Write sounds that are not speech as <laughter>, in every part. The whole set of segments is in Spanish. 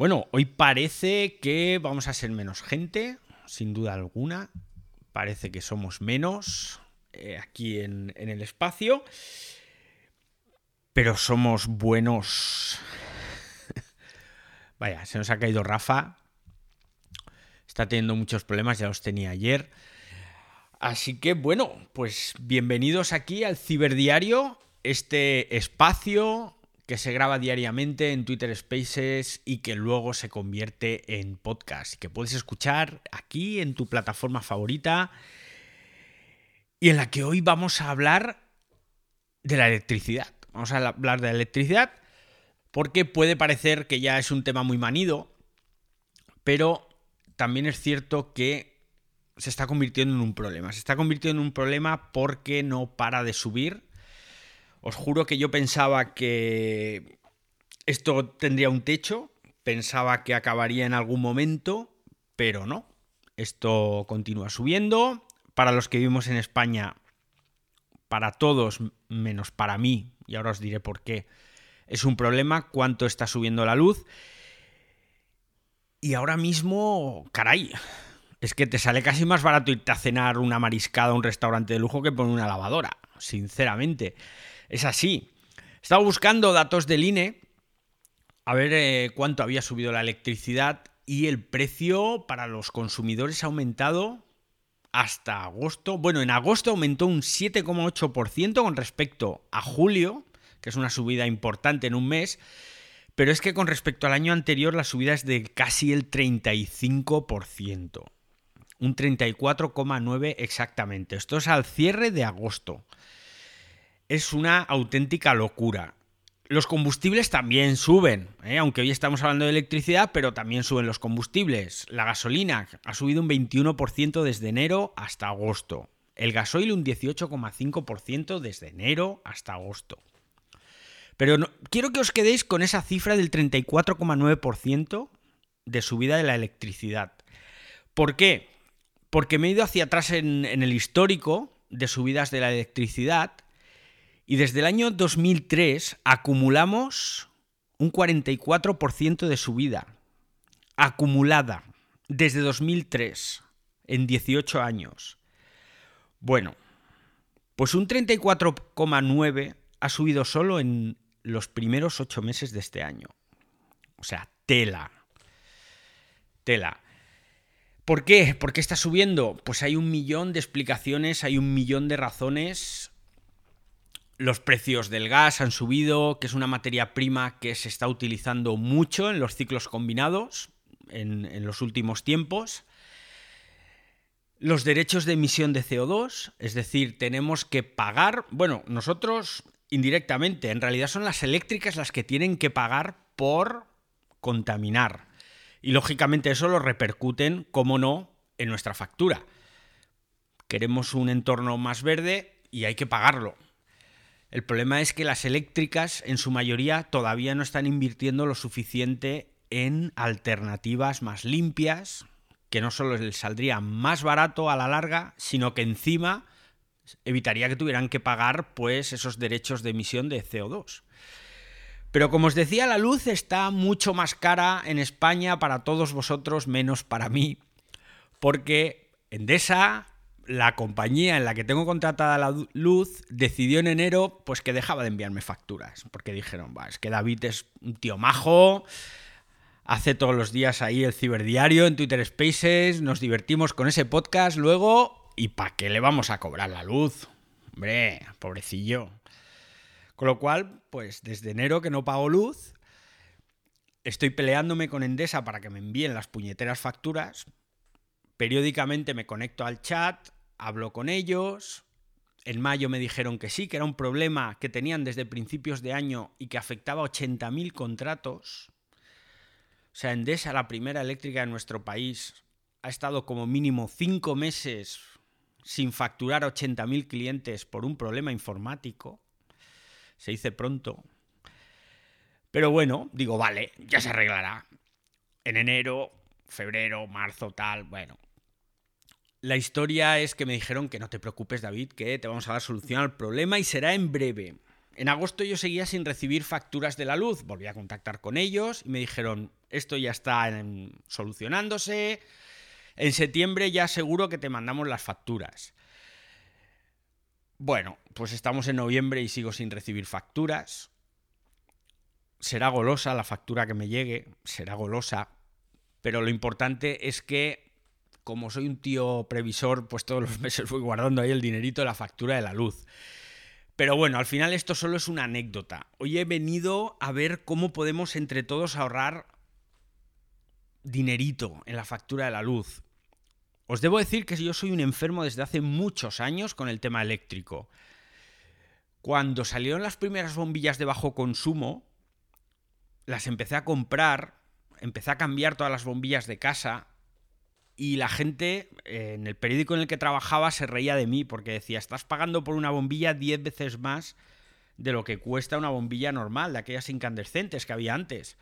Bueno, hoy parece que vamos a ser menos gente, sin duda alguna. Parece que somos menos eh, aquí en, en el espacio. Pero somos buenos. <laughs> Vaya, se nos ha caído Rafa. Está teniendo muchos problemas, ya los tenía ayer. Así que bueno, pues bienvenidos aquí al Ciberdiario, este espacio que se graba diariamente en Twitter Spaces y que luego se convierte en podcast, que puedes escuchar aquí en tu plataforma favorita y en la que hoy vamos a hablar de la electricidad. Vamos a hablar de la electricidad porque puede parecer que ya es un tema muy manido, pero también es cierto que se está convirtiendo en un problema. Se está convirtiendo en un problema porque no para de subir os juro que yo pensaba que esto tendría un techo, pensaba que acabaría en algún momento, pero no. Esto continúa subiendo. Para los que vivimos en España, para todos menos para mí, y ahora os diré por qué, es un problema cuánto está subiendo la luz. Y ahora mismo, caray, es que te sale casi más barato irte a cenar una mariscada a un restaurante de lujo que poner una lavadora, sinceramente. Es así. Estaba buscando datos del INE a ver eh, cuánto había subido la electricidad y el precio para los consumidores ha aumentado hasta agosto. Bueno, en agosto aumentó un 7,8% con respecto a julio, que es una subida importante en un mes. Pero es que con respecto al año anterior la subida es de casi el 35%. Un 34,9 exactamente. Esto es al cierre de agosto es una auténtica locura. Los combustibles también suben, ¿eh? aunque hoy estamos hablando de electricidad, pero también suben los combustibles. La gasolina ha subido un 21% desde enero hasta agosto. El gasoil un 18,5% desde enero hasta agosto. Pero quiero que os quedéis con esa cifra del 34,9% de subida de la electricidad. ¿Por qué? Porque me he ido hacia atrás en el histórico de subidas de la electricidad y desde el año 2003 acumulamos un 44% de subida. Acumulada. Desde 2003. En 18 años. Bueno, pues un 34,9 ha subido solo en los primeros 8 meses de este año. O sea, tela. Tela. ¿Por qué? ¿Por qué está subiendo? Pues hay un millón de explicaciones, hay un millón de razones los precios del gas han subido, que es una materia prima que se está utilizando mucho en los ciclos combinados en, los últimos tiempos. Los derechos de emisión de CO2, es decir, tenemos que pagar, bueno, nosotros indirectamente, en realidad son las eléctricas las que tienen que pagar por contaminar. Y lógicamente eso lo repercuten, como no, en nuestra factura. Queremos un entorno más verde y hay que pagarlo. El problema es que las eléctricas en su mayoría todavía no están invirtiendo lo suficiente en alternativas más limpias, que no solo les saldría más barato a la larga, sino que encima evitaría que tuvieran que pagar pues esos derechos de emisión de CO2. Pero como os decía, la luz está mucho más cara en España para todos vosotros, menos para mí, porque Endesa la compañía en la que tengo contratada la luz decidió en enero pues que dejaba de enviarme facturas, porque dijeron, va, es que David es un tío majo, hace todos los días ahí el ciberdiario en Twitter Spaces, nos divertimos con ese podcast luego, ¿y para qué le vamos a cobrar la luz? Hombre, pobrecillo. Con lo cual, pues desde enero que no pago luz, estoy peleándome con Endesa para que me envíen las puñeteras facturas. Periódicamente me conecto al chat, hablo con ellos. En mayo me dijeron que sí, que era un problema que tenían desde principios de año y que afectaba a 80.000 contratos. O sea, Endesa, la primera eléctrica de nuestro país, ha estado como mínimo cinco meses sin facturar a 80.000 clientes por un problema informático. Se dice pronto. Pero bueno, digo, vale, ya se arreglará. En enero, febrero, marzo, tal, bueno, la historia es que me dijeron que no te preocupes, David, que te vamos a dar solución al problema y será en breve. En agosto yo seguía sin recibir facturas de la luz, volví a contactar con ellos y me dijeron, esto ya está solucionándose. En septiembre ya seguro que te mandamos las facturas. Bueno, pues estamos en noviembre y sigo sin recibir facturas. Será golosa la factura que me llegue, será golosa, pero lo importante es que, como soy un tío previsor, pues todos los <laughs> meses voy guardando ahí el dinerito de la factura de la luz. Pero bueno, al final esto solo es una anécdota. Hoy he venido a ver cómo podemos entre todos ahorrar dinerito en la factura de la luz. Os debo decir que yo soy un enfermo desde hace muchos años con el tema eléctrico. Cuando salieron las primeras bombillas de bajo consumo, las empecé a comprar empecé a cambiar todas las bombillas de casa y la gente eh, en el periódico en el que trabajaba se reía de mí porque decía, estás pagando por una bombilla 10 veces más de lo que cuesta una bombilla normal, de aquellas incandescentes que había antes.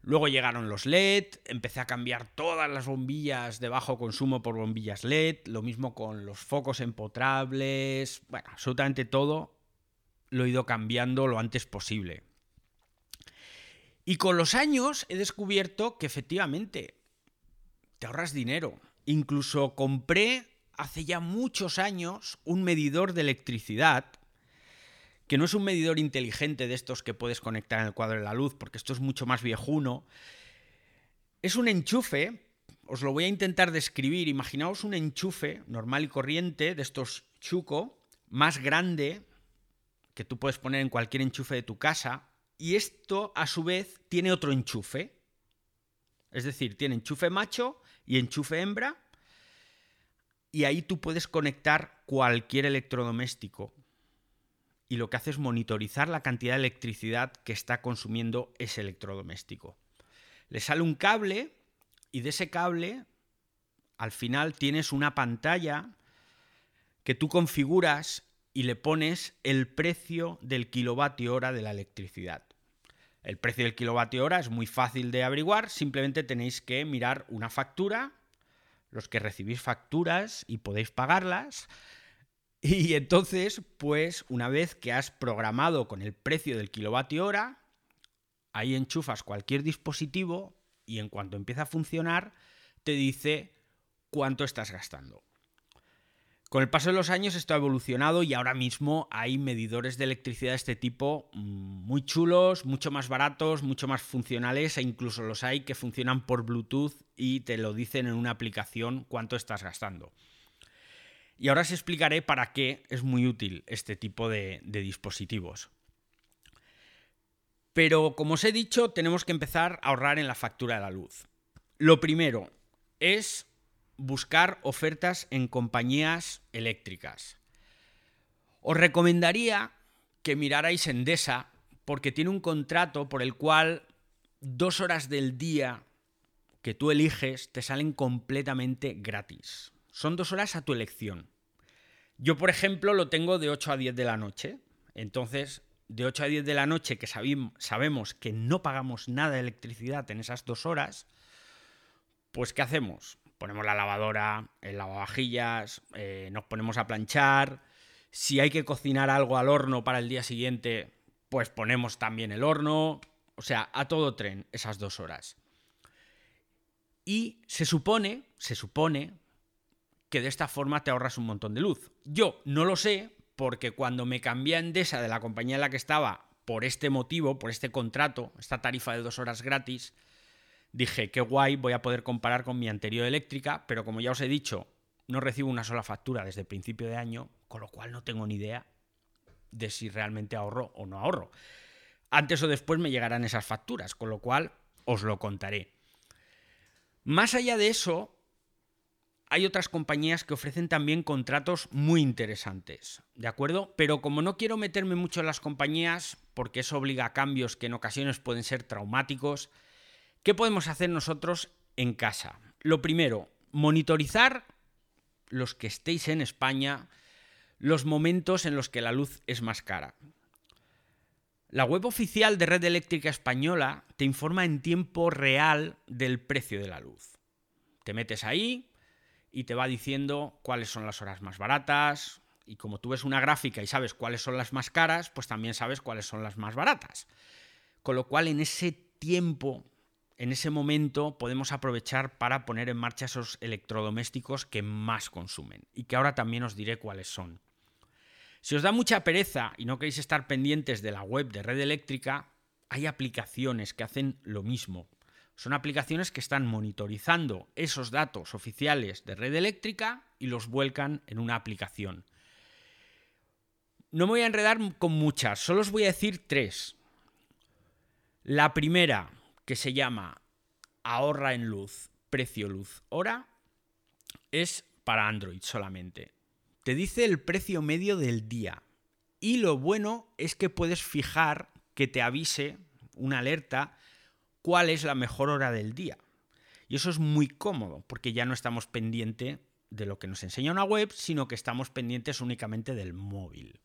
Luego llegaron los LED, empecé a cambiar todas las bombillas de bajo consumo por bombillas LED, lo mismo con los focos empotrables, bueno, absolutamente todo lo he ido cambiando lo antes posible. Y con los años he descubierto que efectivamente te ahorras dinero. Incluso compré hace ya muchos años un medidor de electricidad, que no es un medidor inteligente de estos que puedes conectar en el cuadro de la luz, porque esto es mucho más viejuno. Es un enchufe, os lo voy a intentar describir. Imaginaos un enchufe normal y corriente de estos chuco, más grande, que tú puedes poner en cualquier enchufe de tu casa, y esto a su vez tiene otro enchufe. Es decir, tiene enchufe macho y enchufe hembra. Y ahí tú puedes conectar cualquier electrodoméstico. Y lo que hace es monitorizar la cantidad de electricidad que está consumiendo ese electrodoméstico. Le sale un cable y de ese cable al final tienes una pantalla que tú configuras y le pones el precio del kilovatio hora de la electricidad. El precio del kilovatio hora es muy fácil de averiguar, simplemente tenéis que mirar una factura, los que recibís facturas y podéis pagarlas, <laughs> y entonces, pues una vez que has programado con el precio del kilovatio hora, ahí enchufas cualquier dispositivo y en cuanto empieza a funcionar, te dice cuánto estás gastando. Con el paso de los años esto ha evolucionado y ahora mismo hay medidores de electricidad de este tipo mm, muy chulos, mucho más baratos, mucho más funcionales e incluso los hay que funcionan por Bluetooth y te lo dicen en una aplicación cuánto estás gastando. Y ahora os explicaré para qué es muy útil este tipo de, de dispositivos. Pero como os he dicho, tenemos que empezar a ahorrar en la factura de la luz. Lo primero es buscar ofertas en compañías eléctricas. Os recomendaría que mirarais Endesa porque tiene un contrato por el cual dos horas del día que tú eliges te salen completamente gratis. Son dos horas a tu elección. Yo, por ejemplo, lo tengo de 8 a 10 de la noche. Entonces, de 8 a 10 de la noche, que sabemos que no pagamos nada de electricidad en esas dos horas, pues ¿qué hacemos? Ponemos la lavadora, el lavavajillas, eh, nos ponemos a planchar. Si hay que cocinar algo al horno para el día siguiente, pues ponemos también el horno. O sea, a todo tren esas dos horas. Y se supone, se supone que de esta forma te ahorras un montón de luz. Yo no lo sé porque cuando me cambié a Endesa de la compañía en la que estaba por este motivo, por este contrato, esta tarifa de dos horas gratis, dije, qué guay, voy a poder comparar con mi anterior eléctrica, pero como ya os he dicho, no recibo una sola factura desde el principio de año, con lo cual no tengo ni idea de si realmente ahorro o no ahorro. Antes o después me llegarán esas facturas, con lo cual os lo contaré. Más allá de eso, hay otras compañías que ofrecen también contratos muy interesantes, ¿de acuerdo? Pero como no quiero meterme mucho en las compañías, porque eso obliga a cambios que en ocasiones pueden ser traumáticos, ¿Qué podemos hacer nosotros en casa? Lo primero, monitorizar los que estéis en España los momentos en los que la luz es más cara. La web oficial de Red Eléctrica Española te informa en tiempo real del precio de la luz. Te metes ahí y te va diciendo cuáles son las horas más baratas y como tú ves una gráfica y sabes cuáles son las más caras, pues también sabes cuáles son las más baratas. Con lo cual en ese tiempo en ese momento podemos aprovechar para poner en marcha esos electrodomésticos que más consumen y que ahora también os diré cuáles son. Si os da mucha pereza y no queréis estar pendientes de la web de red eléctrica, hay aplicaciones que hacen lo mismo. Son aplicaciones que están monitorizando esos datos oficiales de red eléctrica y los vuelcan en una aplicación. No me voy a enredar con muchas, solo os voy a decir tres. La primera, que se llama Ahorra en luz, precio luz hora, es para Android solamente. Te dice el precio medio del día. Y lo bueno es que puedes fijar que te avise una alerta cuál es la mejor hora del día. Y eso es muy cómodo, porque ya no estamos pendientes de lo que nos enseña una web, sino que estamos pendientes únicamente del móvil.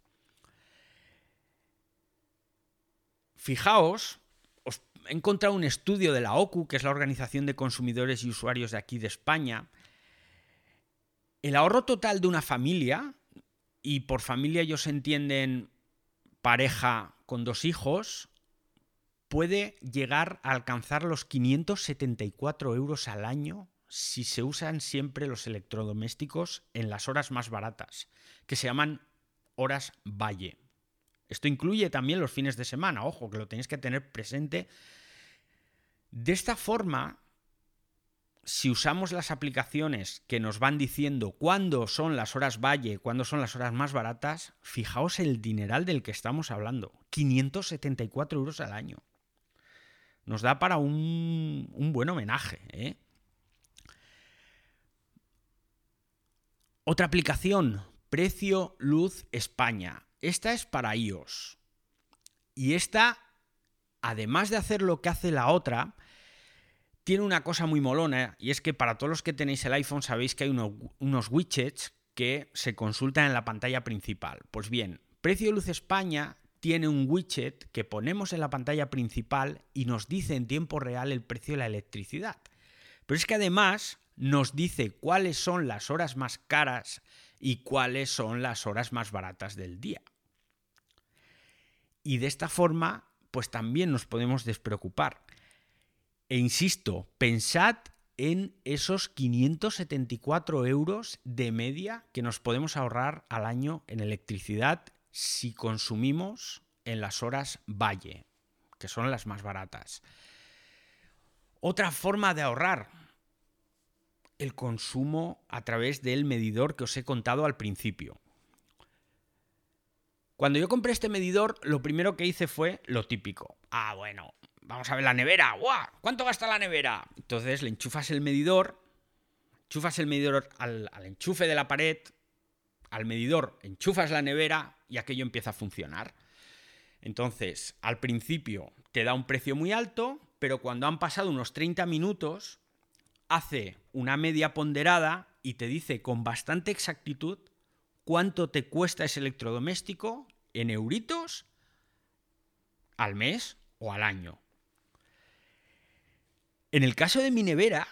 Fijaos he encontrado un estudio de la OCU, que es la Organización de Consumidores y Usuarios de aquí de España. El ahorro total de una familia, y por familia ellos entienden pareja con dos hijos, puede llegar a alcanzar los 574 euros al año si se usan siempre los electrodomésticos en las horas más baratas, que se llaman horas valle. Esto incluye también los fines de semana, ojo, que lo tenéis que tener presente. De esta forma, si usamos las aplicaciones que nos van diciendo cuándo son las horas valle, cuándo son las horas más baratas, fijaos el dineral del que estamos hablando. 574 euros al año. Nos da para un, un buen homenaje. ¿eh? Otra aplicación, Precio Luz España. Esta es para iOS. Y esta, además de hacer lo que hace la otra, tiene una cosa muy molona y es que para todos los que tenéis el iPhone sabéis que hay unos widgets que se consultan en la pantalla principal. Pues bien, Precio Luz España tiene un widget que ponemos en la pantalla principal y nos dice en tiempo real el precio de la electricidad. Pero es que además nos dice cuáles son las horas más caras y cuáles son las horas más baratas del día. Y de esta forma, pues también nos podemos despreocupar. E insisto, pensad en esos 574 euros de media que nos podemos ahorrar al año en electricidad si consumimos en las horas valle, que son las más baratas. Otra forma de ahorrar, el consumo a través del medidor que os he contado al principio. Cuando yo compré este medidor, lo primero que hice fue lo típico. Ah, bueno, vamos a ver la nevera. ¡Guau! ¿Cuánto gasta la nevera? Entonces le enchufas el medidor, enchufas el medidor al, al enchufe de la pared, al medidor enchufas la nevera y aquello empieza a funcionar. Entonces, al principio te da un precio muy alto, pero cuando han pasado unos 30 minutos, hace una media ponderada y te dice con bastante exactitud cuánto te cuesta ese electrodoméstico en euritos al mes o al año. En el caso de mi nevera,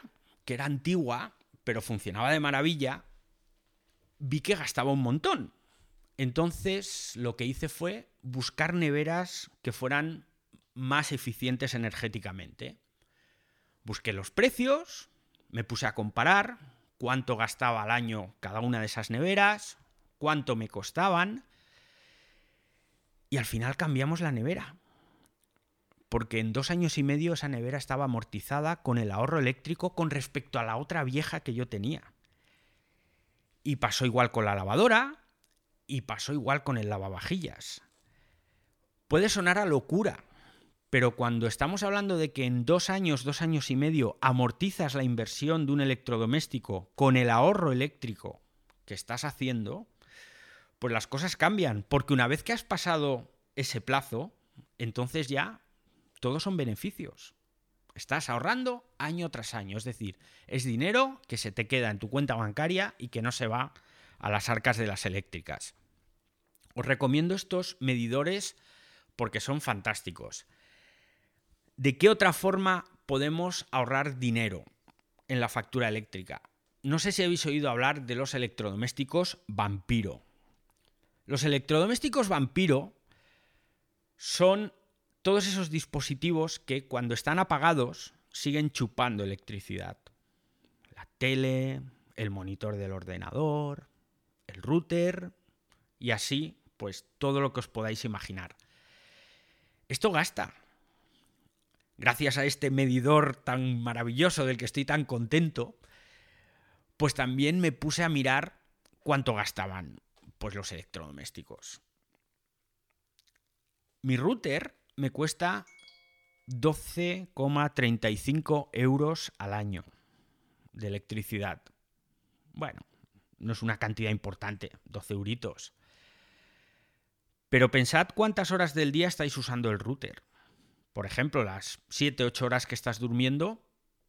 que era antigua, pero funcionaba de maravilla, vi que gastaba un montón. Entonces lo que hice fue buscar neveras que fueran más eficientes energéticamente. Busqué los precios, me puse a comparar cuánto gastaba al año cada una de esas neveras, cuánto me costaban. Y al final cambiamos la nevera. Porque en dos años y medio esa nevera estaba amortizada con el ahorro eléctrico con respecto a la otra vieja que yo tenía. Y pasó igual con la lavadora y pasó igual con el lavavajillas. Puede sonar a locura, pero cuando estamos hablando de que en dos años, dos años y medio amortizas la inversión de un electrodoméstico con el ahorro eléctrico que estás haciendo, pues las cosas cambian, porque una vez que has pasado ese plazo, entonces ya todos son beneficios. Estás ahorrando año tras año, es decir, es dinero que se te queda en tu cuenta bancaria y que no se va a las arcas de las eléctricas. Os recomiendo estos medidores porque son fantásticos. ¿De qué otra forma podemos ahorrar dinero en la factura eléctrica? No sé si habéis oído hablar de los electrodomésticos vampiro. Los electrodomésticos vampiro son todos esos dispositivos que cuando están apagados siguen chupando electricidad. La tele, el monitor del ordenador, el router y así, pues todo lo que os podáis imaginar. Esto gasta. Gracias a este medidor tan maravilloso del que estoy tan contento, pues también me puse a mirar cuánto gastaban pues los electrodomésticos. Mi router me cuesta 12,35 euros al año de electricidad. Bueno, no es una cantidad importante, 12 euritos. Pero pensad cuántas horas del día estáis usando el router. Por ejemplo, las 7-8 horas que estás durmiendo,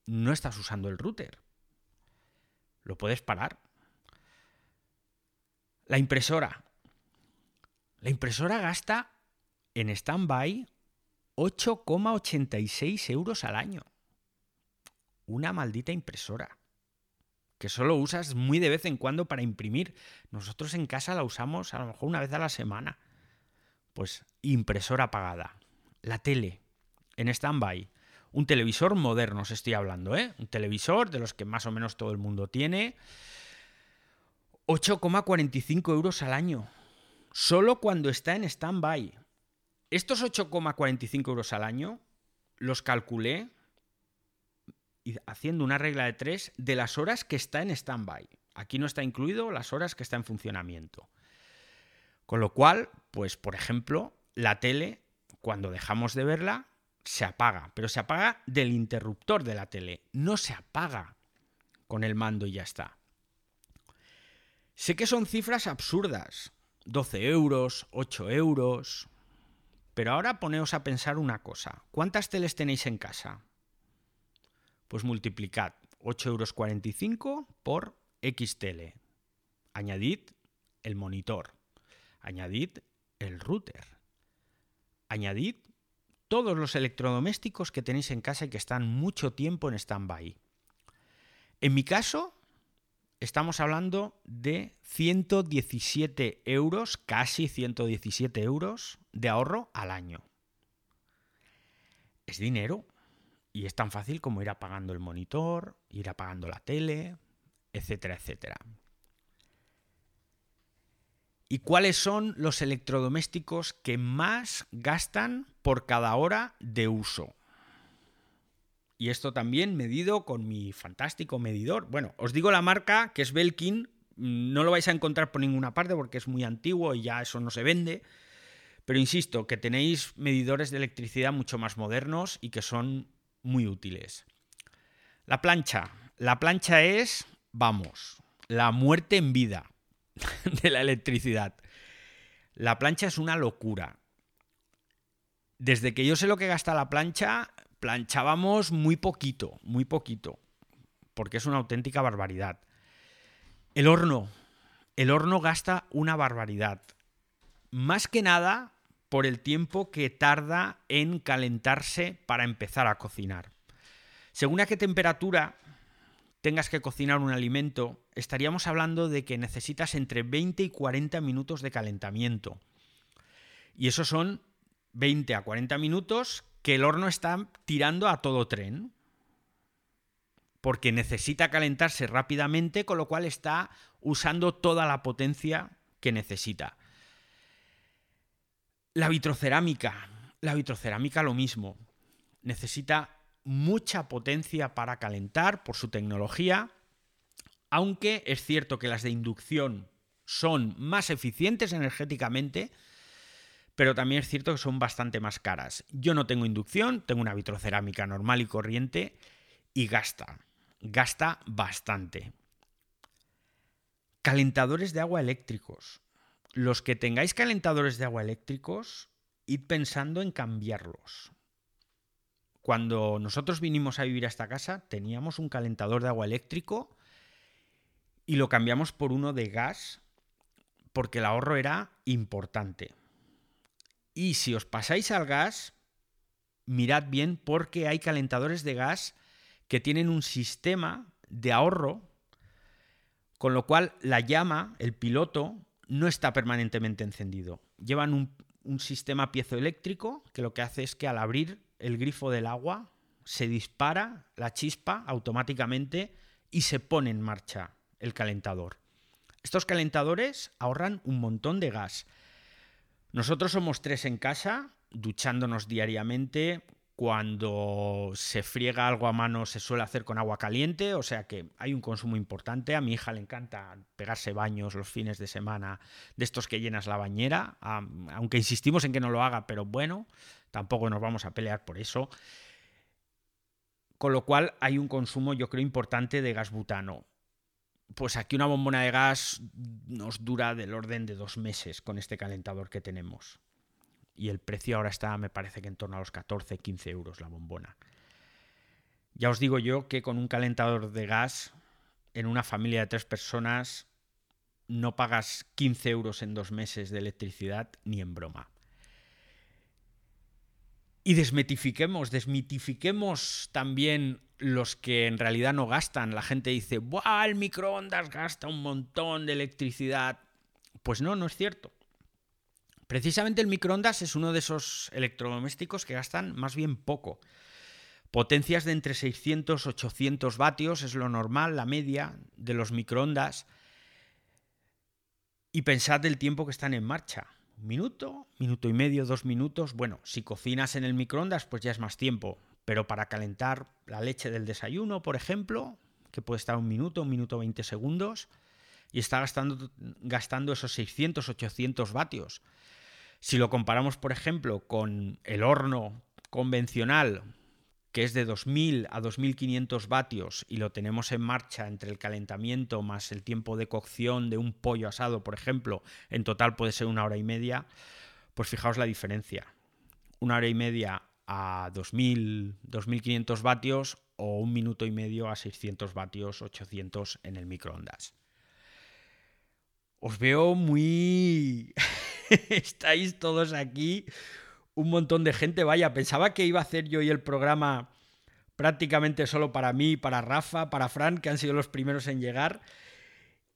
no estás usando el router. Lo puedes parar. La impresora. La impresora gasta en stand-by 8,86 euros al año. Una maldita impresora. Que solo usas muy de vez en cuando para imprimir. Nosotros en casa la usamos a lo mejor una vez a la semana. Pues impresora apagada. La tele en stand-by. Un televisor moderno, os estoy hablando, ¿eh? Un televisor de los que más o menos todo el mundo tiene. 8,45 euros al año. Solo cuando está en stand-by. Estos 8,45 euros al año los calculé haciendo una regla de tres de las horas que está en stand-by. Aquí no está incluido las horas que está en funcionamiento. Con lo cual, pues por ejemplo, la tele, cuando dejamos de verla, se apaga, pero se apaga del interruptor de la tele, no se apaga con el mando y ya está. Sé que son cifras absurdas, 12 euros, 8 euros, pero ahora poneos a pensar una cosa, ¿cuántas teles tenéis en casa? Pues multiplicad 8,45 euros por X tele. Añadid el monitor. Añadid el router. Añadid todos los electrodomésticos que tenéis en casa y que están mucho tiempo en stand-by. En mi caso, estamos hablando de 117 euros, casi 117 euros de ahorro al año. Es dinero y es tan fácil como ir apagando el monitor, ir apagando la tele, etcétera, etcétera. ¿Y cuáles son los electrodomésticos que más gastan por cada hora de uso? Y esto también medido con mi fantástico medidor. Bueno, os digo la marca, que es Belkin. No lo vais a encontrar por ninguna parte porque es muy antiguo y ya eso no se vende. Pero insisto, que tenéis medidores de electricidad mucho más modernos y que son muy útiles. La plancha. La plancha es, vamos, la muerte en vida. <laughs> de la electricidad. La plancha es una locura. Desde que yo sé lo que gasta la plancha, planchábamos muy poquito, muy poquito, porque es una auténtica barbaridad. El horno. El horno gasta una barbaridad. Más que nada por el tiempo que tarda en calentarse para empezar a cocinar. Según a qué temperatura tengas que cocinar un alimento, estaríamos hablando de que necesitas entre 20 y 40 minutos de calentamiento. Y eso son 20 a 40 minutos que el horno está tirando a todo tren. Porque necesita calentarse rápidamente, con lo cual está usando toda la potencia que necesita. La vitrocerámica. La vitrocerámica lo mismo. Necesita mucha potencia para calentar por su tecnología, aunque es cierto que las de inducción son más eficientes energéticamente, pero también es cierto que son bastante más caras. Yo no tengo inducción, tengo una vitrocerámica normal y corriente y gasta, gasta bastante. Calentadores de agua eléctricos. Los que tengáis calentadores de agua eléctricos, id pensando en cambiarlos. Cuando nosotros vinimos a vivir a esta casa, teníamos un calentador de agua eléctrico y lo cambiamos por uno de gas porque el ahorro era importante. Y si os pasáis al gas, mirad bien porque hay calentadores de gas que tienen un sistema de ahorro, con lo cual la llama, el piloto, no está permanentemente encendido. Llevan un, un sistema piezoeléctrico que lo que hace es que al abrir el grifo del agua se dispara la chispa automáticamente y se pone en marcha el calentador. Estos calentadores ahorran un montón de gas. Nosotros somos tres en casa, duchándonos diariamente. Cuando se friega algo a mano se suele hacer con agua caliente, o sea que hay un consumo importante. A mi hija le encanta pegarse baños los fines de semana de estos que llenas la bañera, aunque insistimos en que no lo haga, pero bueno, tampoco nos vamos a pelear por eso. Con lo cual hay un consumo, yo creo, importante de gas butano. Pues aquí una bombona de gas nos dura del orden de dos meses con este calentador que tenemos. Y el precio ahora está, me parece que en torno a los 14, 15 euros la bombona. Ya os digo yo que con un calentador de gas en una familia de tres personas no pagas 15 euros en dos meses de electricidad ni en broma y desmitifiquemos, desmitifiquemos también los que en realidad no gastan. La gente dice, ¡buah! El microondas gasta un montón de electricidad. Pues no, no es cierto. Precisamente el microondas es uno de esos electrodomésticos que gastan más bien poco. Potencias de entre 600 y 800 vatios es lo normal, la media de los microondas. Y pensad del tiempo que están en marcha minuto, minuto y medio, dos minutos. Bueno, si cocinas en el microondas, pues ya es más tiempo. Pero para calentar la leche del desayuno, por ejemplo, que puede estar un minuto, un minuto 20 segundos, y está gastando, gastando esos 600, 800 vatios. Si lo comparamos, por ejemplo, con el horno convencional, que es de 2.000 a 2.500 vatios y lo tenemos en marcha entre el calentamiento más el tiempo de cocción de un pollo asado, por ejemplo, en total puede ser una hora y media, pues fijaos la diferencia. Una hora y media a 2.000, 2.500 vatios o un minuto y medio a 600 vatios, 800 en el microondas. Os veo muy... <laughs> Estáis todos aquí un montón de gente. Vaya, pensaba que iba a hacer yo hoy el programa prácticamente solo para mí, para Rafa, para Fran, que han sido los primeros en llegar.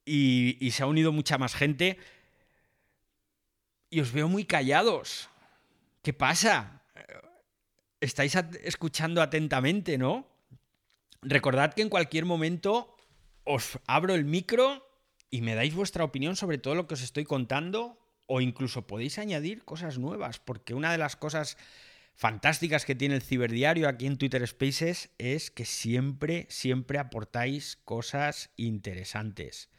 Y, se ha unido mucha más gente. Y os veo muy callados. ¿Qué pasa? Estáis escuchando atentamente, ¿no? Recordad que en cualquier momento os abro el micro y me dais vuestra opinión sobre todo lo que os estoy contando o incluso podéis añadir cosas nuevas, porque una de las cosas fantásticas que tiene el ciberdiario aquí en Twitter Spaces es que siempre, siempre aportáis cosas interesantes.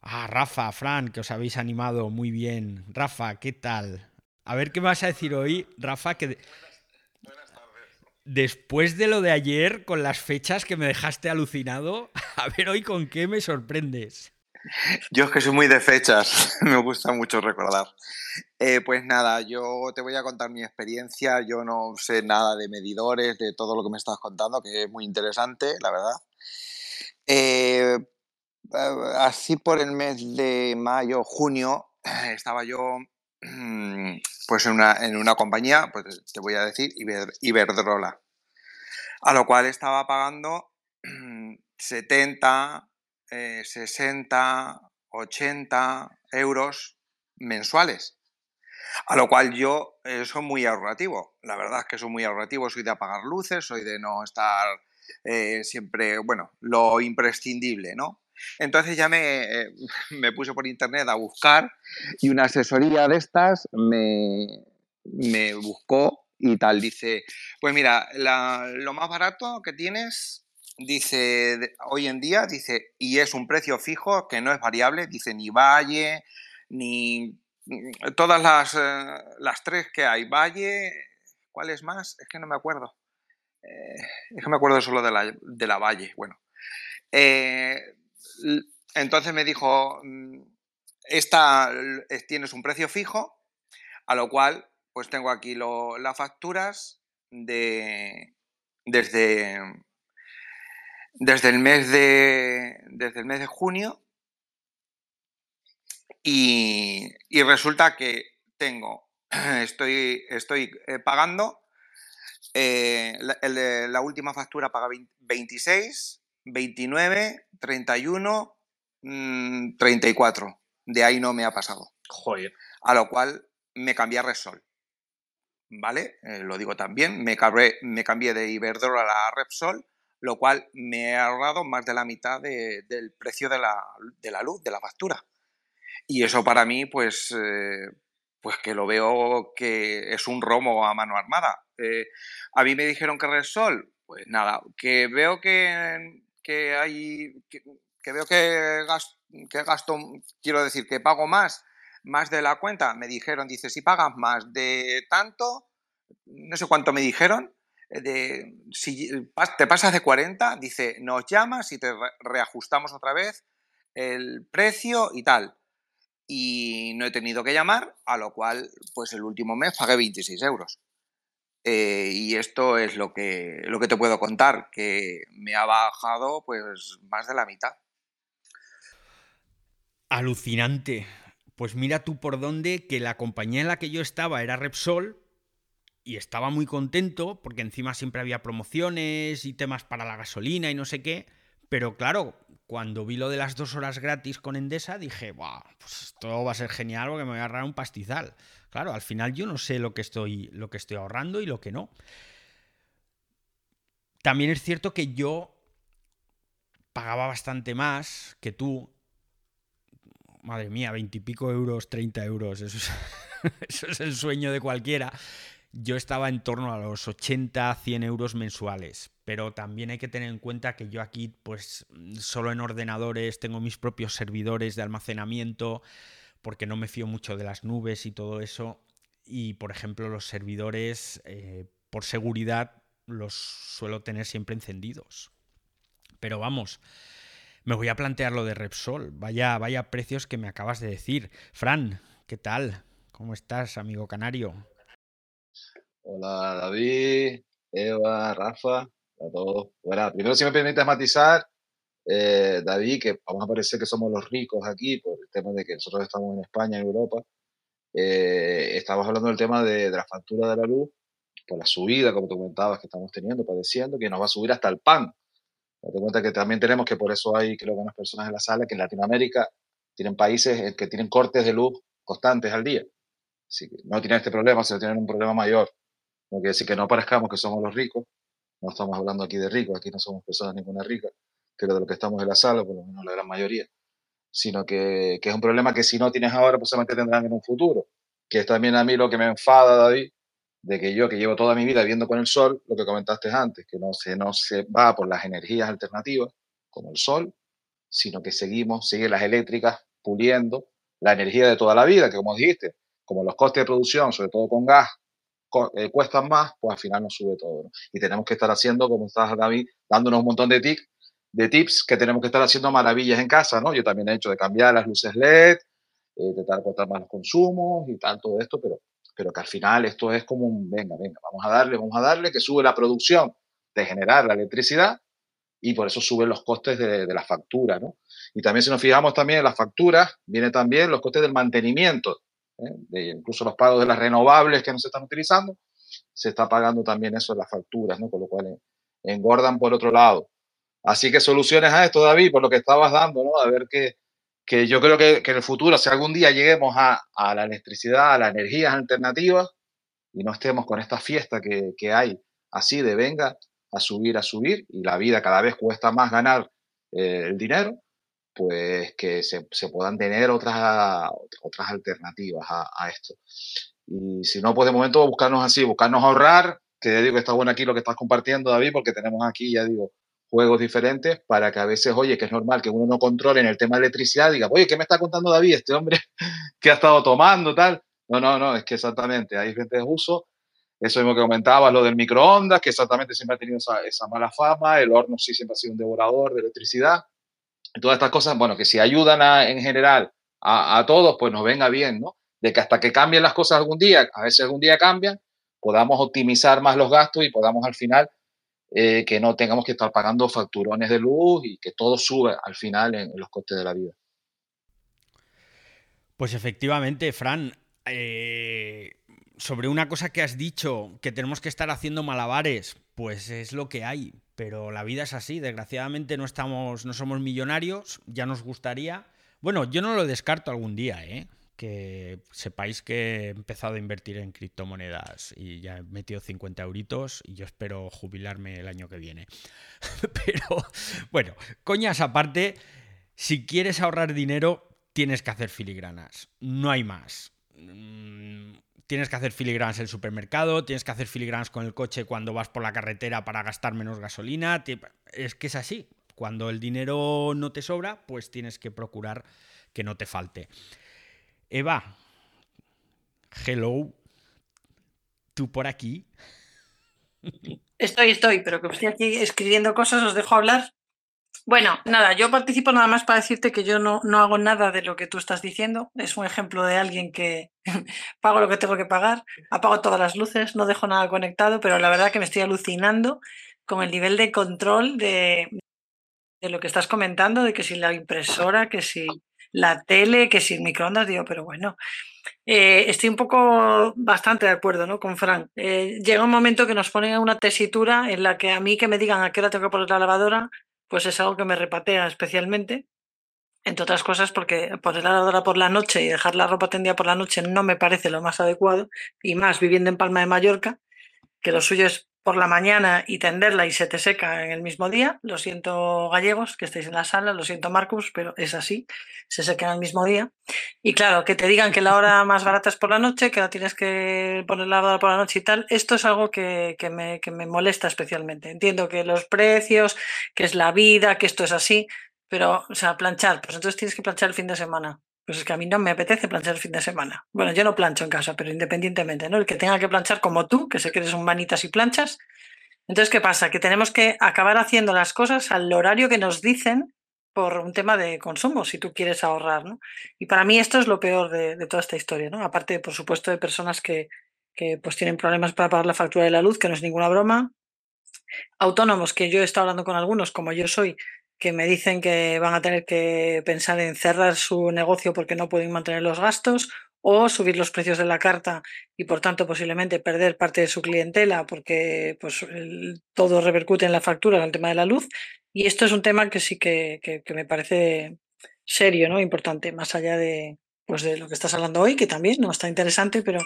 Ah, Rafa, Fran, que os habéis animado muy bien. Rafa, ¿qué tal? A ver qué vas a decir hoy, Rafa, que... Después de lo de ayer, con las fechas que me dejaste alucinado, <laughs> a ver hoy con qué me sorprendes. Yo es que soy muy de fechas, <laughs> me gusta mucho recordar. Eh, pues nada, yo te voy a contar mi experiencia, yo no sé nada de medidores, de todo lo que me estás contando, que es muy interesante, la verdad. Eh, así por el mes de mayo, junio, <clears throat> estaba yo <clears throat> pues en una, en una compañía, pues te voy a decir, Iberdrola, a lo cual estaba pagando 70, 60, 80 euros mensuales. A lo cual yo eh, soy muy ahorrativo. La verdad es que soy muy ahorrativo, soy de apagar luces, soy de no estar eh, siempre, bueno, lo imprescindible, ¿no? Entonces ya me, eh, <laughs> me, puse por internet a buscar y una asesoría de estas me, me buscó y tal. Dice, pues mira, lo más barato que tienes dice, hoy en día, dice, y es un precio fijo que no es variable, dice ni Valle, ni mm, todas las, eh, las tres que hay, Valle, ¿cuál es más? Es que no me acuerdo. Eh, es que me acuerdo solo de la, de la Valle, bueno. Eh, entonces me dijo, mm, esta tienes un precio fijo, a lo cual pues tengo aquí las facturas de desde desde el mes de, desde el mes de junio y, resulta que tengo, <clears throat> estoy, estoy eh, pagando, eh, la, última factura paga 26, 29, 31, 34. De ahí no me ha pasado. Joder. A lo cual me cambié a Resol. ¿vale? Eh, lo digo también, me, me cambié de Iberdrola a Repsol, lo cual me ha ahorrado más de la mitad del precio de la, luz, de la factura. Y eso para mí, pues, eh, pues que lo veo que es un romo a mano armada. Eh, a mí me dijeron que Repsol, pues nada, que veo que, que hay, que, veo que que gasto, quiero decir, que pago más más de la cuenta, me dijeron, dice, si pagas más de tanto, no sé cuánto me dijeron, eh, de, si te pasas de 40, dice, nos llamas y te reajustamos otra vez el precio y tal. Y no he tenido que llamar, a lo cual, pues el último mes pagué 26 euros. Eh, y esto es lo que, lo que te puedo contar, que me ha bajado pues más de la mitad. Alucinante. Pues mira tú por dónde que la compañía en la que yo estaba era Repsol y estaba muy contento porque encima siempre había promociones y temas para la gasolina y no sé qué. Pero claro, cuando vi lo de las dos horas gratis con Endesa dije, pues esto va a ser genial porque me voy a ahorrar un pastizal. Claro, al final yo no sé lo que estoy, lo que estoy ahorrando y lo que no. También es cierto que yo pagaba bastante más que tú madre mía, veintipico euros, 30 euros, eso es, <laughs> eso es el sueño de cualquiera. Yo estaba en torno a los 80, 100 euros mensuales, pero también hay que tener en cuenta que yo aquí, pues, solo en ordenadores tengo mis propios servidores de almacenamiento, porque no me fío mucho de las nubes y todo eso. Y, por ejemplo, los servidores, eh, por seguridad, los suelo tener siempre encendidos. Pero vamos, me voy a plantear lo de Repsol. Vaya, vaya precios que me acabas de decir. Fran, ¿qué tal? ¿Cómo estás, amigo canario? Hola, David, Eva, Rafa, a todos. Bueno, primero, si me permites matizar, eh, David, que vamos a parecer que somos los ricos aquí por el tema de que nosotros estamos en España, en Europa. Eh, estamos hablando del tema de, la factura de la luz, por la subida, como tú comentabas, que estamos teniendo, padeciendo, que nos va a subir hasta el pan. Date cuenta que también tenemos que por eso hay, creo que unas personas en la sala, que en Latinoamérica tienen países que tienen cortes de luz constantes al día. Así que no tienen este problema, sino tienen un problema mayor. No quiere decir que no parezcamos que somos los ricos. No estamos hablando aquí de ricos, aquí no somos personas ninguna rica, creo de lo que estamos en la sala, por lo menos la gran mayoría. Sino que, que es un problema que si no tienes ahora, pues solamente en un futuro. Que es también a mí lo que me enfada, David, de que yo, que llevo toda mi vida viendo con el sol, lo que comentaste antes, que no se, no se va por las energías alternativas, como el sol, sino que seguimos, siguen las eléctricas puliendo la energía de toda la vida, que como dijiste, como los costes de producción, sobre todo con gas, eh, cuestan más, pues al final nos sube todo. Y tenemos que estar haciendo, como estás David, dándonos un montón de tips, de tips que tenemos que estar haciendo maravillas en casa, ¿no? Yo también he hecho de cambiar las luces LED, eh, intentar cortar más los consumos y tal, todo esto, pero pero que al final esto es como un, venga, venga, vamos a darle, vamos a darle, que sube la producción de generar la electricidad y por eso suben los costes de, la factura, ¿no? Y también si nos fijamos también en las facturas, viene también los costes del mantenimiento, ¿eh? de incluso los pagos de las renovables que no se están utilizando, se está pagando también eso en las facturas, ¿no? Con lo cual engordan por otro lado. Así que soluciones a esto, David, por lo que estabas dando, ¿no? A ver qué, que yo creo que, en el futuro, si algún día lleguemos a, la electricidad, a las energías alternativas, y no estemos con esta fiesta que, hay así de venga a subir, a subir, y la vida cada vez cuesta más ganar eh, el dinero, pues que se, puedan tener otras, otras alternativas a, esto. Y si no, pues de momento buscarnos así, buscarnos ahorrar, que digo que está bueno aquí lo que estás compartiendo, David, porque tenemos aquí, ya digo, juegos diferentes para que a veces, oye, que es normal que uno no controle en el tema de electricidad, diga, oye, ¿qué me está contando David? Este hombre <laughs> que ha estado tomando, tal. No, no, no, es que exactamente hay diferentes usos. Eso mismo que comentabas, lo del microondas, que exactamente siempre ha tenido esa, mala fama, el horno sí siempre ha sido un devorador de electricidad. Todas estas cosas, bueno, que si ayudan a, en general a, todos, pues nos venga bien, ¿no? De que hasta que cambien las cosas algún día, a veces algún día cambian, podamos optimizar más los gastos y podamos al final eh, que no tengamos que estar pagando facturones de luz y que todo sube al final en, los costes de la vida. Pues efectivamente, Fran, eh, sobre una cosa que has dicho, que tenemos que estar haciendo malabares, pues es lo que hay, pero la vida es así, desgraciadamente no estamos, no somos millonarios, ya nos gustaría. Bueno, yo no lo descarto algún día, ¿eh? que sepáis que he empezado a invertir en criptomonedas y ya he metido 50 euritos y yo espero jubilarme el año que viene. <laughs> Pero bueno, coñas aparte, si quieres ahorrar dinero, tienes que hacer filigranas. No hay más. Tienes que hacer filigranas en el supermercado, tienes que hacer filigranas con el coche cuando vas por la carretera para gastar menos gasolina. Es que es así. Cuando el dinero no te sobra, pues tienes que procurar que no te falte. Eva, hello, tú por aquí. Estoy, estoy, pero que estoy aquí escribiendo cosas, os dejo hablar. Bueno, nada, yo participo nada más para decirte que yo no, no hago nada de lo que tú estás diciendo. Es un ejemplo de alguien que <laughs> pago lo que tengo que pagar, apago todas las luces, no dejo nada conectado, pero la verdad que me estoy alucinando con el nivel de control de, de lo que estás comentando, de que si la impresora, que si la tele, que si el microondas, digo, pero bueno, eh, estoy un poco bastante de acuerdo ¿no? con Frank. Eh, llega un momento que nos ponen una tesitura en la que a mí que me digan a qué hora tengo que poner la lavadora, pues es algo que me repatea especialmente. Entre otras cosas porque poner la lavadora por la noche y dejar la ropa tendida por la noche no me parece lo más adecuado, y más viviendo en Palma de Mallorca, que lo suyo es por la mañana y tenderla y se te seca en el mismo día. Lo siento, gallegos, que estéis en la sala, lo siento, Marcus, pero es así, se seca en el mismo día. Y claro, que te digan que la hora <laughs> más barata es por la noche, que la tienes que poner lavada por la noche y tal, esto es algo que, que, me, que me molesta especialmente. Entiendo que los precios, que es la vida, que esto es así, pero, o sea, planchar, pues entonces tienes que planchar el fin de semana. Pues es que a mí no me apetece planchar el fin de semana. Bueno, yo no plancho en casa, pero independientemente, ¿no? El que tenga que planchar como tú, que sé que eres un manitas y planchas. Entonces, ¿qué pasa? Que tenemos que acabar haciendo las cosas al horario que nos dicen por un tema de consumo, si tú quieres ahorrar, ¿no? Y para mí esto es lo peor de, toda esta historia, ¿no? Aparte, por supuesto, de personas que, que pues tienen problemas para pagar la factura de la luz, que no es ninguna broma. Autónomos, que yo he estado hablando con algunos, como yo soy, que me dicen que van a tener que pensar en cerrar su negocio porque no pueden mantener los gastos o subir los precios de la carta y por tanto posiblemente perder parte de su clientela porque pues todo repercute en la factura en el tema de la luz y esto es un tema que sí que, que, que me parece serio, ¿no? Importante, más allá de, pues de lo que estás hablando hoy, que también no está interesante, pero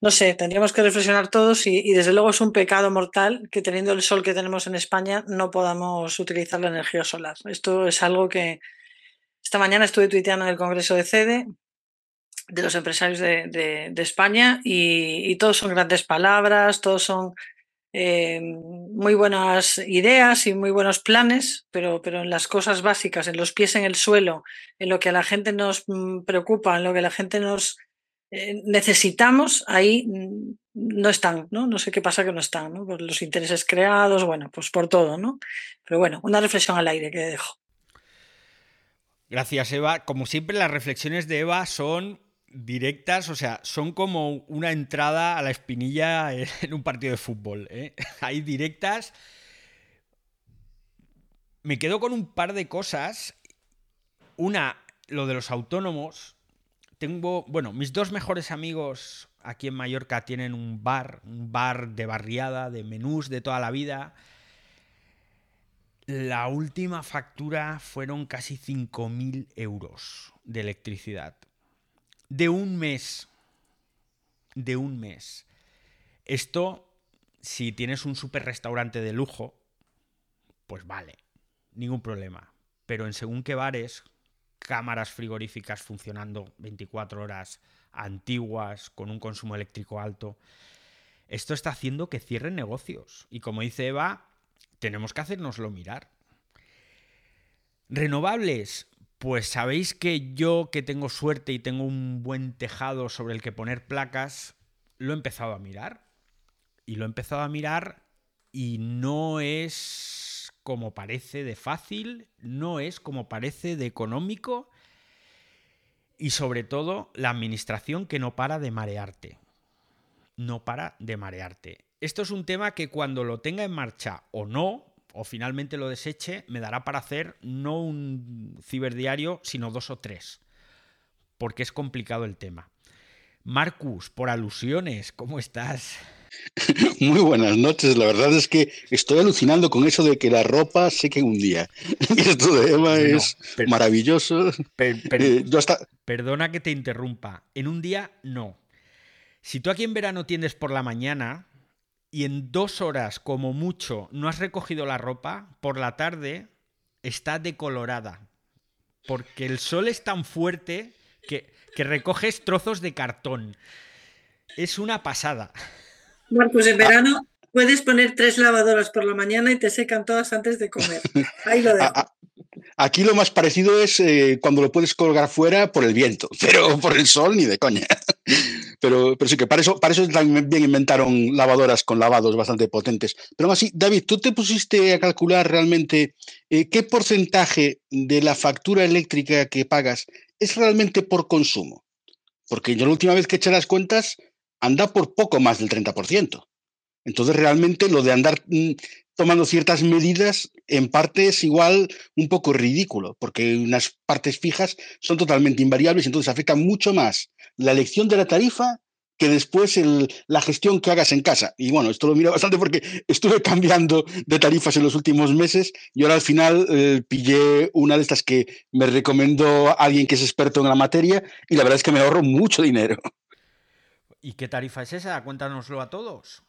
no sé, tendríamos que reflexionar todos y, y, desde luego es un pecado mortal que teniendo el sol que tenemos en España no podamos utilizar la energía solar. Esto es algo que esta mañana estuve tuiteando en el Congreso de CEDE de los empresarios de, de, España y, y, todos son grandes palabras, todos son eh, muy buenas ideas y muy buenos planes, pero, pero en las cosas básicas, en los pies en el suelo, en lo que a la gente nos mm, preocupa, en lo que a la gente nos eh, necesitamos, ahí mm, no están, ¿no? No sé qué pasa que no están, ¿no? Por los intereses creados, bueno, pues por todo, ¿no? Pero bueno, una reflexión al aire que dejo. Gracias, Eva. Como siempre, las reflexiones de Eva son directas, o sea, son como una entrada a la espinilla <laughs> en un partido de fútbol. ¿eh? <laughs> Hay directas. Me quedo con un par de cosas. Una, lo de los autónomos tengo, bueno, mis dos mejores amigos aquí en Mallorca tienen un bar, un bar de barriada, de menús de toda la vida. La última factura fueron casi 5.000 euros de electricidad. De un mes. De un mes. Esto, si tienes un super restaurante de lujo, pues vale, ningún problema. Pero en según qué bares, cámaras frigoríficas funcionando 24 horas, antiguas, con un consumo eléctrico alto. Esto está haciendo que cierren negocios. Y como dice Eva, tenemos que hacernoslo mirar. Renovables. Pues sabéis que yo que tengo suerte y tengo un buen tejado sobre el que poner placas, lo he empezado a mirar. Y lo he empezado a mirar y no es como parece de fácil, no es como parece de económico y sobre todo la administración que no para de marearte. No para de marearte. Esto es un tema que cuando lo tenga en marcha o no, o finalmente lo deseche, me dará para hacer no un ciberdiario, sino dos o tres. Porque es complicado el tema. Marcus, por alusiones, ¿cómo estás? <laughs> Muy buenas noches. La verdad es que estoy alucinando con eso de que la ropa seque un día. <laughs> Esto de Eva es maravilloso. Eh, perdona que te interrumpa. En un día, no. Si tú aquí en verano tiendes por la mañana y en dos horas, como mucho, no has recogido la ropa, por la tarde está decolorada. Porque el sol es tan fuerte que, que recoges trozos de cartón. Es una pasada. Pues en verano puedes poner tres lavadoras por la mañana y te secan todas antes de comer. Ahí lo <laughs> dejo. Aquí lo más parecido es eh, cuando lo puedes colgar fuera por el viento, <laughs> pero por el sol ni de coña. <laughs> Pero, pero sí que para eso, para eso también inventaron lavadoras con lavados bastante potentes. Pero aún así, David, ¿tú te pusiste a calcular realmente eh, qué porcentaje de la factura eléctrica que pagas es realmente por consumo? Porque yo la última vez que eché las cuentas anda por poco más del 30%. Entonces, realmente lo de andar mm, tomando ciertas medidas, en parte es igual un poco ridículo, porque unas partes fijas son totalmente invariables entonces afecta mucho más la elección de la tarifa que después la gestión que hagas en casa. Y bueno, esto lo miro bastante porque estuve <laughs> cambiando de tarifas en los últimos meses y ahora al final eh, pillé una de estas que me recomendó alguien que es experto en la materia y la verdad es que me ahorro mucho dinero. <laughs> ¿Y qué tarifa es esa? Cuéntanoslo a todos.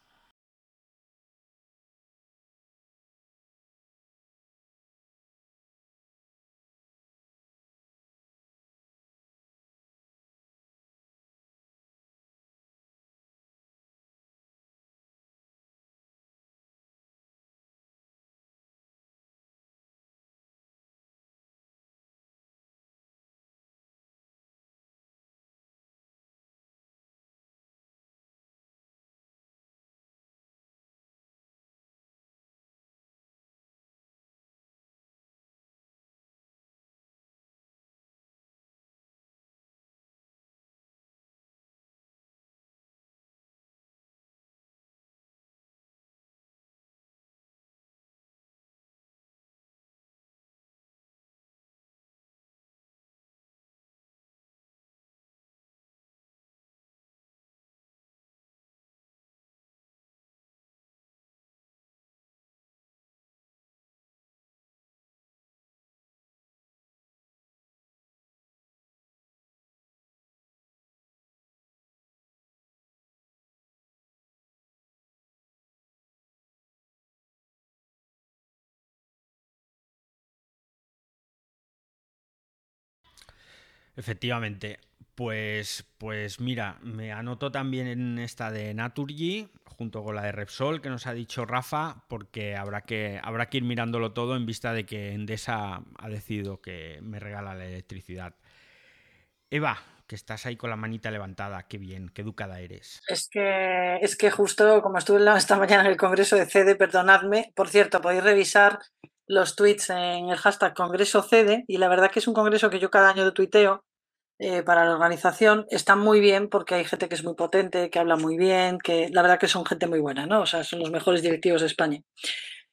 Efectivamente. Pues, pues mira, me anoto también en esta de Naturgy, junto con la de Repsol, que nos ha dicho Rafa, porque habrá que, habrá que ir mirándolo todo en vista de que Endesa ha decidido que me regala la electricidad. Eva, que estás ahí con la manita levantada, qué bien, qué educada eres. Es que, es que justo como estuve esta mañana en el Congreso de CEDE, perdonadme, por cierto, podéis revisar los tweets en el hashtag Congreso CEDE y la verdad que es un congreso que yo cada año tuiteo eh, para la organización. Está muy bien porque hay gente que es muy potente, que habla muy bien, que la verdad que son gente muy buena, ¿no? O sea, son los mejores directivos de España.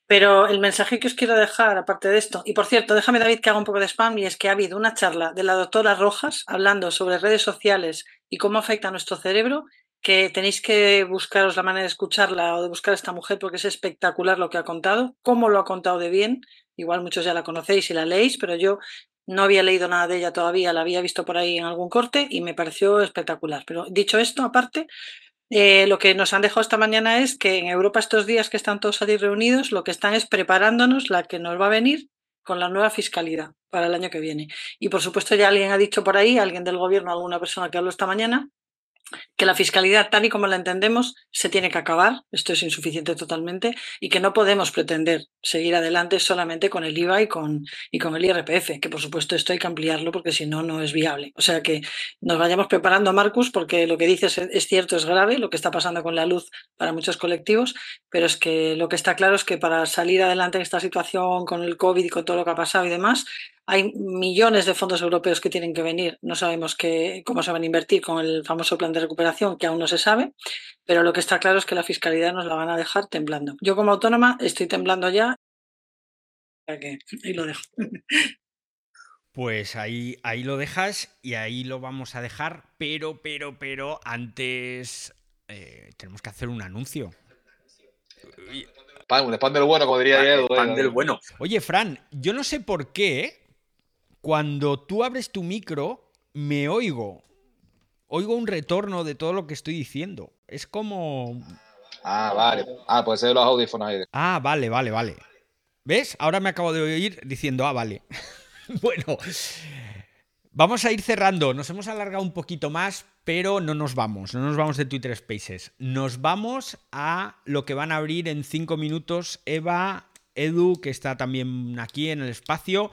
Pero el mensaje que os quiero dejar, aparte de esto, y por cierto, déjame David que haga un poco de spam, y es que ha habido una charla de la doctora Rojas hablando sobre redes sociales y cómo afecta a nuestro cerebro, que tenéis que buscaros la manera de escucharla o de buscar a esta mujer porque es espectacular lo que ha contado, cómo lo ha contado de bien. Igual muchos ya la conocéis y la leéis, pero yo no había leído nada de ella todavía, la había visto por ahí en algún corte y me pareció espectacular. Pero dicho esto, aparte, eh, lo que nos han dejado esta mañana es que en Europa estos días que están todos allí reunidos, lo que están es preparándonos la que nos va a venir con la nueva fiscalidad para el año que viene. Y por supuesto ya alguien ha dicho por ahí, alguien del gobierno, alguna persona que habló esta mañana, que la fiscalidad, tal y como la entendemos, se tiene que acabar, esto es insuficiente totalmente, y que no podemos pretender seguir adelante solamente con el IVA y con, y con el IRPF, que por supuesto esto hay que ampliarlo porque si no, no es viable. O sea que nos vayamos preparando, Marcus, porque lo que dices es cierto, es grave, lo que está pasando con la luz para muchos colectivos, pero es que lo que está claro es que para salir adelante en esta situación con el COVID y con todo lo que ha pasado y demás, hay millones de fondos europeos que tienen que venir. No sabemos qué, cómo se van a invertir con el famoso plan de recuperación, que aún no se sabe, pero lo que está claro es que la fiscalidad nos la van a dejar temblando. Yo como autónoma estoy temblando ya. Que ahí lo dejo. <laughs> Pues ahí, ahí lo dejas y ahí lo vamos a dejar, pero, pero, pero antes eh, tenemos que hacer un anuncio. Pan, un spam del bueno, como diría Edu. Pan eh. del bueno. Oye, Fran, yo no sé por qué cuando tú abres tu micro me oigo. Oigo un retorno de todo lo que estoy diciendo. Es como... Ah, vale. Ah, puede ser los audífonos ahí. Ah, vale, vale, vale. ¿Ves? Ahora me acabo de oír diciendo, ah, vale. <laughs> bueno, vamos a ir cerrando. Nos hemos alargado un poquito más, pero no nos vamos. No nos vamos de Twitter Spaces. Nos vamos a lo que van a abrir en cinco minutos Eva, Edu, que está también aquí en el espacio.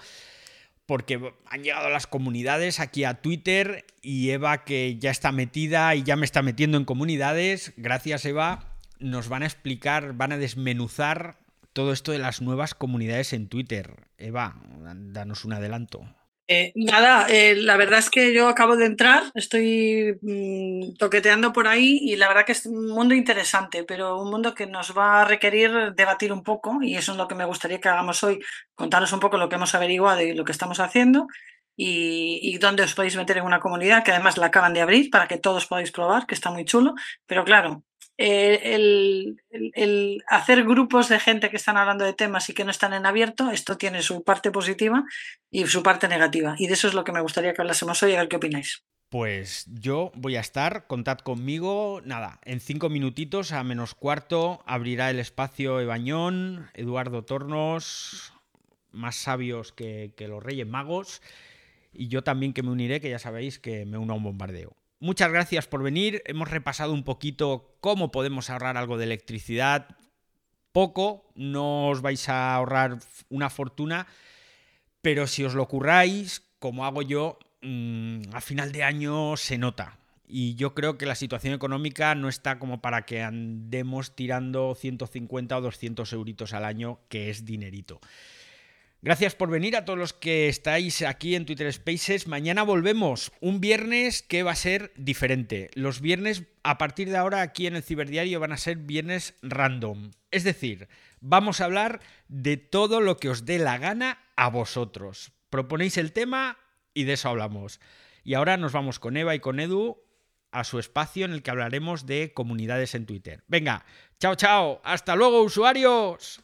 Porque han llegado las comunidades aquí a Twitter y Eva, que ya está metida y ya me está metiendo en comunidades. Gracias, Eva. Nos van a explicar, van a desmenuzar todo esto de las nuevas comunidades en Twitter. Eva, danos un adelanto. Eh, nada, eh, la verdad es que yo acabo de entrar, estoy mm, toqueteando por ahí y la verdad que es un mundo interesante, pero un mundo que nos va a requerir debatir un poco y eso es lo que me gustaría que hagamos hoy, contaros un poco lo que hemos averiguado y lo que estamos haciendo y, y dónde os podéis meter en una comunidad que además la acaban de abrir para que todos podáis probar, que está muy chulo, pero claro, eh, el, hacer grupos de gente que están hablando de temas y que no están en abierto, esto tiene su parte positiva y su parte negativa. Y de eso es lo que me gustaría que hablásemos hoy, a ver qué opináis. Pues yo voy a estar, contad conmigo, nada, en cinco minutitos a menos cuarto abrirá el espacio Ebañón, Eduardo Tornos, más sabios que, que los Reyes Magos, y yo también que me uniré, que ya sabéis que me uno a un bombardeo. Muchas gracias por venir, hemos repasado un poquito cómo podemos ahorrar algo de electricidad, poco, no os vais a ahorrar una fortuna, pero si os lo curráis, como hago yo, mm, a final de año se nota. Y yo creo que la situación económica no está como para que andemos tirando 150 o 200 euritos al año, que es dinerito. Gracias por venir a todos los que estáis aquí en Twitter Spaces. Mañana volvemos, un viernes que va a ser diferente. Los viernes, a partir de ahora, aquí en el Ciberdiario van a ser viernes random. Es decir, vamos a hablar de todo lo que os dé la gana a vosotros. Proponéis el tema y de eso hablamos. Y ahora nos vamos con Eva y con Edu a su espacio en el que hablaremos de comunidades en Twitter. Venga, chao, chao. Hasta luego, usuarios.